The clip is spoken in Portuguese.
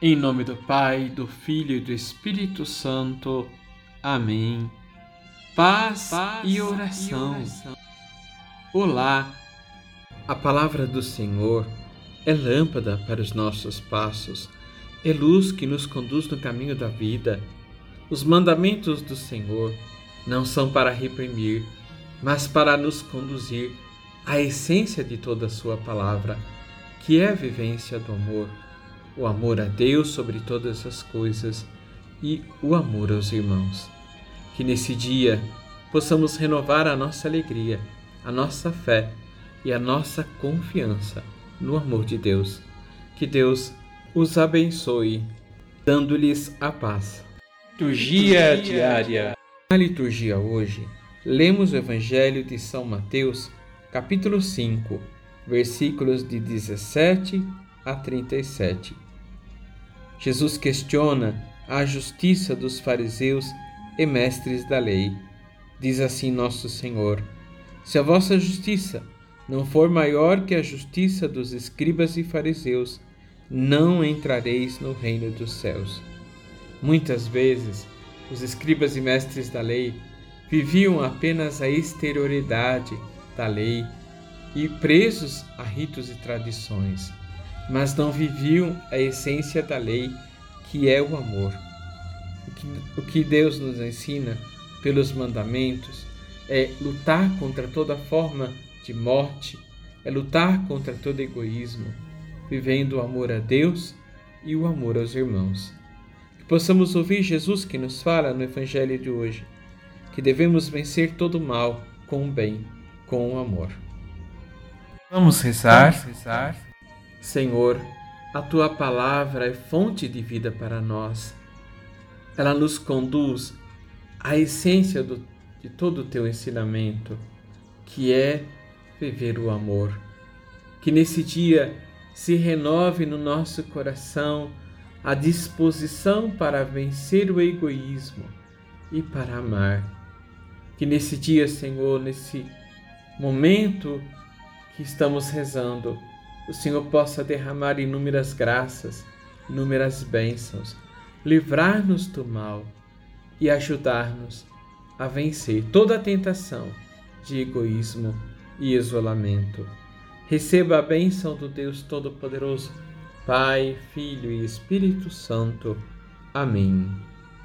Em nome do Pai, do Filho e do Espírito Santo. Amém. Paz, Paz e, oração. e oração. Olá! A palavra do Senhor é lâmpada para os nossos passos, é luz que nos conduz no caminho da vida. Os mandamentos do Senhor não são para reprimir, mas para nos conduzir à essência de toda a Sua palavra, que é a vivência do amor o amor a Deus sobre todas as coisas e o amor aos irmãos. Que nesse dia possamos renovar a nossa alegria, a nossa fé e a nossa confiança no amor de Deus. Que Deus os abençoe, dando-lhes a paz. Liturgia diária. Na liturgia hoje, lemos o Evangelho de São Mateus, capítulo 5, versículos de 17 a 37 Jesus questiona a justiça dos fariseus e mestres da lei. Diz assim Nosso Senhor: Se a vossa justiça não for maior que a justiça dos escribas e fariseus, não entrareis no reino dos céus. Muitas vezes, os escribas e mestres da lei viviam apenas a exterioridade da lei e presos a ritos e tradições mas não viviam a essência da lei, que é o amor. O que, o que Deus nos ensina pelos mandamentos é lutar contra toda forma de morte, é lutar contra todo egoísmo, vivendo o amor a Deus e o amor aos irmãos. Que possamos ouvir Jesus que nos fala no Evangelho de hoje, que devemos vencer todo o mal com o bem, com o amor. Vamos rezar. Vamos rezar. Senhor, a tua palavra é fonte de vida para nós. Ela nos conduz à essência do, de todo o teu ensinamento, que é viver o amor. Que nesse dia se renove no nosso coração a disposição para vencer o egoísmo e para amar. Que nesse dia, Senhor, nesse momento que estamos rezando, o Senhor possa derramar inúmeras graças, inúmeras bênçãos, livrar-nos do mal e ajudar-nos a vencer toda a tentação de egoísmo e isolamento. Receba a bênção do Deus Todo-Poderoso, Pai, Filho e Espírito Santo. Amém.